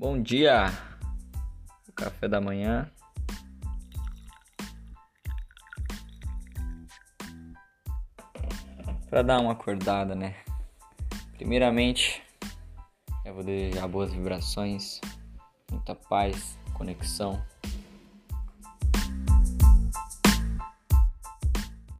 Bom dia, café da manhã. Para dar uma acordada, né? Primeiramente, eu vou desejar boas vibrações, muita paz, conexão